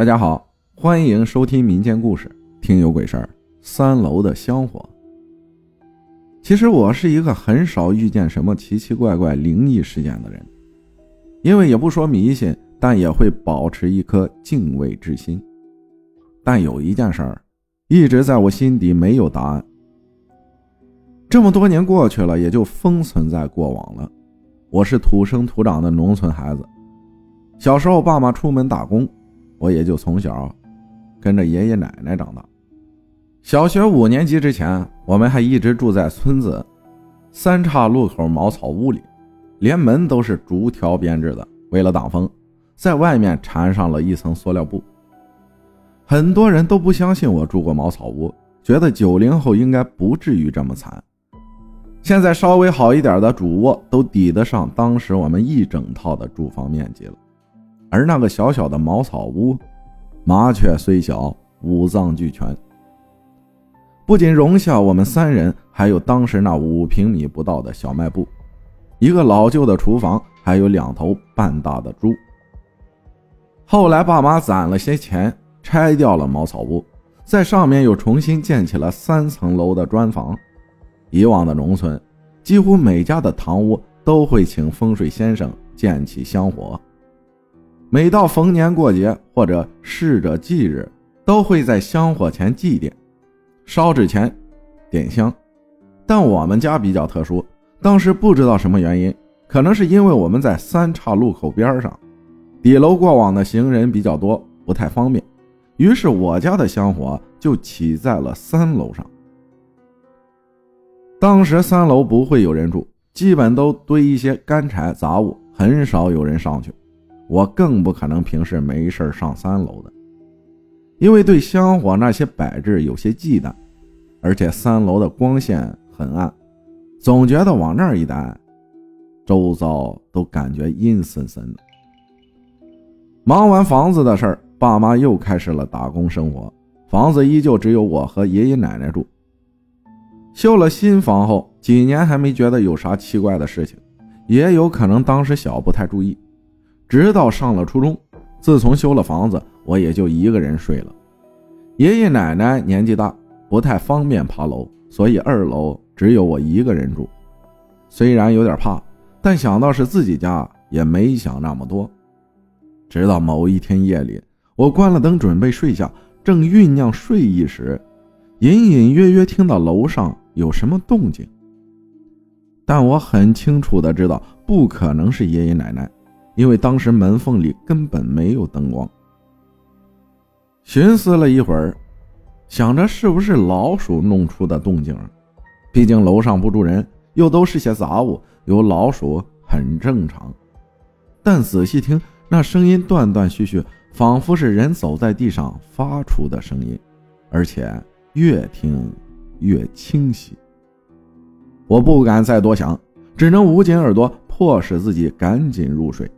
大家好，欢迎收听民间故事，听有鬼事儿。三楼的香火。其实我是一个很少遇见什么奇奇怪怪灵异事件的人，因为也不说迷信，但也会保持一颗敬畏之心。但有一件事儿，一直在我心底没有答案。这么多年过去了，也就封存在过往了。我是土生土长的农村孩子，小时候爸妈出门打工，我也就从小跟着爷爷奶奶长大。小学五年级之前，我们还一直住在村子三岔路口茅草屋里，连门都是竹条编制的，为了挡风，在外面缠上了一层塑料布。很多人都不相信我住过茅草屋，觉得九零后应该不至于这么惨。现在稍微好一点的主卧都抵得上当时我们一整套的住房面积了，而那个小小的茅草屋，麻雀虽小，五脏俱全。不仅容下我们三人，还有当时那五平米不到的小卖部，一个老旧的厨房，还有两头半大的猪。后来爸妈攒了些钱，拆掉了茅草屋，在上面又重新建起了三层楼的砖房。以往的农村，几乎每家的堂屋都会请风水先生建起香火，每到逢年过节或者逝者忌日，都会在香火前祭奠。烧纸钱，点香，但我们家比较特殊，当时不知道什么原因，可能是因为我们在三岔路口边上，底楼过往的行人比较多，不太方便，于是我家的香火就起在了三楼上。当时三楼不会有人住，基本都堆一些干柴杂物，很少有人上去，我更不可能平时没事上三楼的。因为对香火那些摆置有些忌惮，而且三楼的光线很暗，总觉得往那儿一待，周遭都感觉阴森森的。忙完房子的事儿，爸妈又开始了打工生活，房子依旧只有我和爷爷奶奶住。修了新房后，几年还没觉得有啥奇怪的事情，也有可能当时小不太注意，直到上了初中。自从修了房子，我也就一个人睡了。爷爷奶奶年纪大，不太方便爬楼，所以二楼只有我一个人住。虽然有点怕，但想到是自己家，也没想那么多。直到某一天夜里，我关了灯准备睡下，正酝酿睡意时，隐隐约约听到楼上有什么动静。但我很清楚的知道，不可能是爷爷奶奶。因为当时门缝里根本没有灯光。寻思了一会儿，想着是不是老鼠弄出的动静，毕竟楼上不住人，又都是些杂物，有老鼠很正常。但仔细听，那声音断断续续，仿佛是人走在地上发出的声音，而且越听越清晰。我不敢再多想，只能捂紧耳朵，迫使自己赶紧入睡。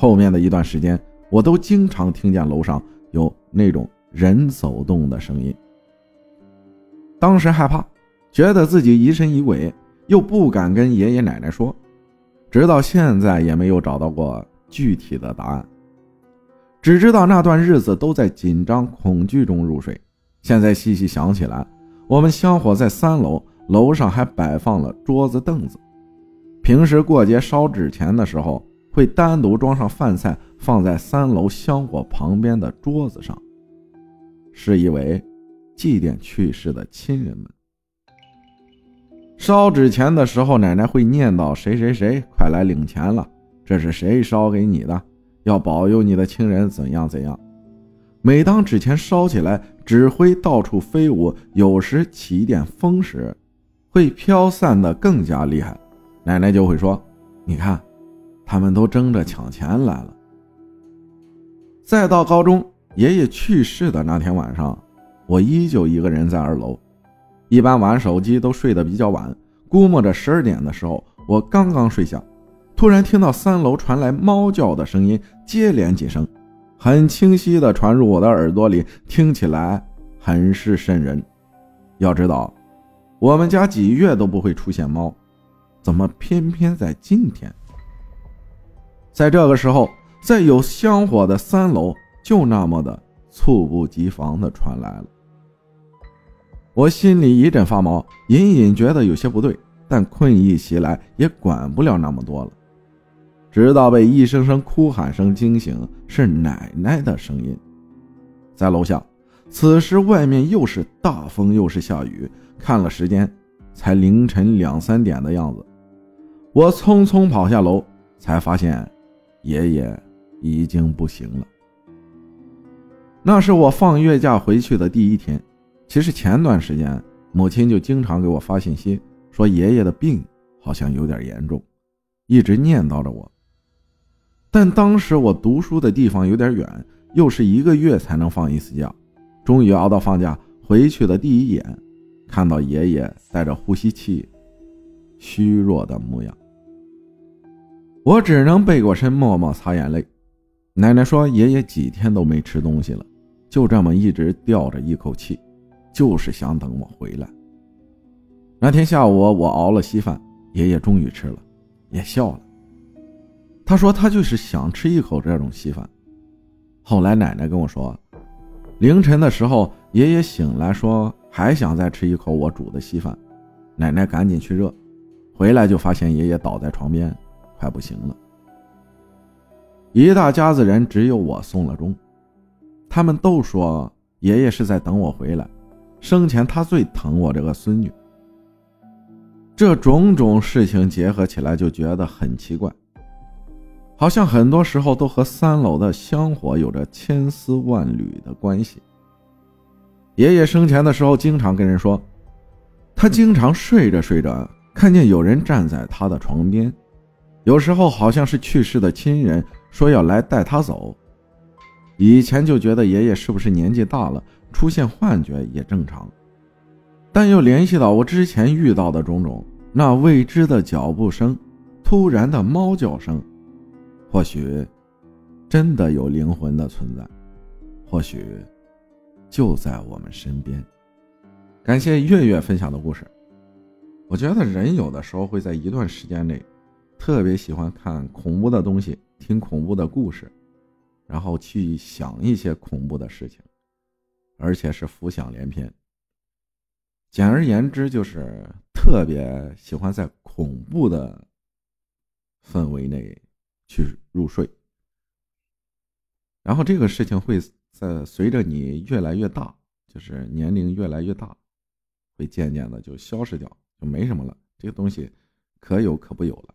后面的一段时间，我都经常听见楼上有那种人走动的声音。当时害怕，觉得自己疑神疑鬼，又不敢跟爷爷奶奶说，直到现在也没有找到过具体的答案。只知道那段日子都在紧张恐惧中入睡。现在细细想起来，我们香火在三楼，楼上还摆放了桌子凳子，平时过节烧纸钱的时候。会单独装上饭菜，放在三楼香火旁边的桌子上，是以为祭奠去世的亲人们。烧纸钱的时候，奶奶会念叨：“谁谁谁，快来领钱了，这是谁烧给你的？要保佑你的亲人怎样怎样。”每当纸钱烧起来，纸灰到处飞舞，有时起一点风时，会飘散的更加厉害。奶奶就会说：“你看。”他们都争着抢钱来了。再到高中，爷爷去世的那天晚上，我依旧一个人在二楼。一般玩手机都睡得比较晚，估摸着十二点的时候，我刚刚睡下，突然听到三楼传来猫叫的声音，接连几声，很清晰的传入我的耳朵里，听起来很是瘆人。要知道，我们家几月都不会出现猫，怎么偏偏在今天？在这个时候，在有香火的三楼，就那么的猝不及防的传来了。我心里一阵发毛，隐隐觉得有些不对，但困意袭来，也管不了那么多了。直到被一声声哭喊声惊醒，是奶奶的声音，在楼下。此时外面又是大风又是下雨，看了时间，才凌晨两三点的样子。我匆匆跑下楼，才发现爷爷已经不行了。那是我放月假回去的第一天。其实前段时间，母亲就经常给我发信息，说爷爷的病好像有点严重，一直念叨着我。但当时我读书的地方有点远，又是一个月才能放一次假，终于熬到放假回去的第一眼，看到爷爷带着呼吸器，虚弱的模样，我只能背过身默默擦眼泪。奶奶说，爷爷几天都没吃东西了，就这么一直吊着一口气。就是想等我回来。那天下午，我熬了稀饭，爷爷终于吃了，也笑了。他说他就是想吃一口这种稀饭。后来奶奶跟我说，凌晨的时候，爷爷醒来说还想再吃一口我煮的稀饭，奶奶赶紧去热，回来就发现爷爷倒在床边，快不行了。一大家子人只有我送了终，他们都说爷爷是在等我回来。生前他最疼我这个孙女，这种种事情结合起来就觉得很奇怪，好像很多时候都和三楼的香火有着千丝万缕的关系。爷爷生前的时候经常跟人说，他经常睡着睡着看见有人站在他的床边，有时候好像是去世的亲人说要来带他走。以前就觉得爷爷是不是年纪大了？出现幻觉也正常，但又联系到我之前遇到的种种，那未知的脚步声，突然的猫叫声，或许真的有灵魂的存在，或许就在我们身边。感谢月月分享的故事。我觉得人有的时候会在一段时间内，特别喜欢看恐怖的东西，听恐怖的故事，然后去想一些恐怖的事情。而且是浮想联翩。简而言之，就是特别喜欢在恐怖的氛围内去入睡。然后这个事情会在随着你越来越大，就是年龄越来越大，会渐渐的就消失掉，就没什么了。这个东西可有可不有了。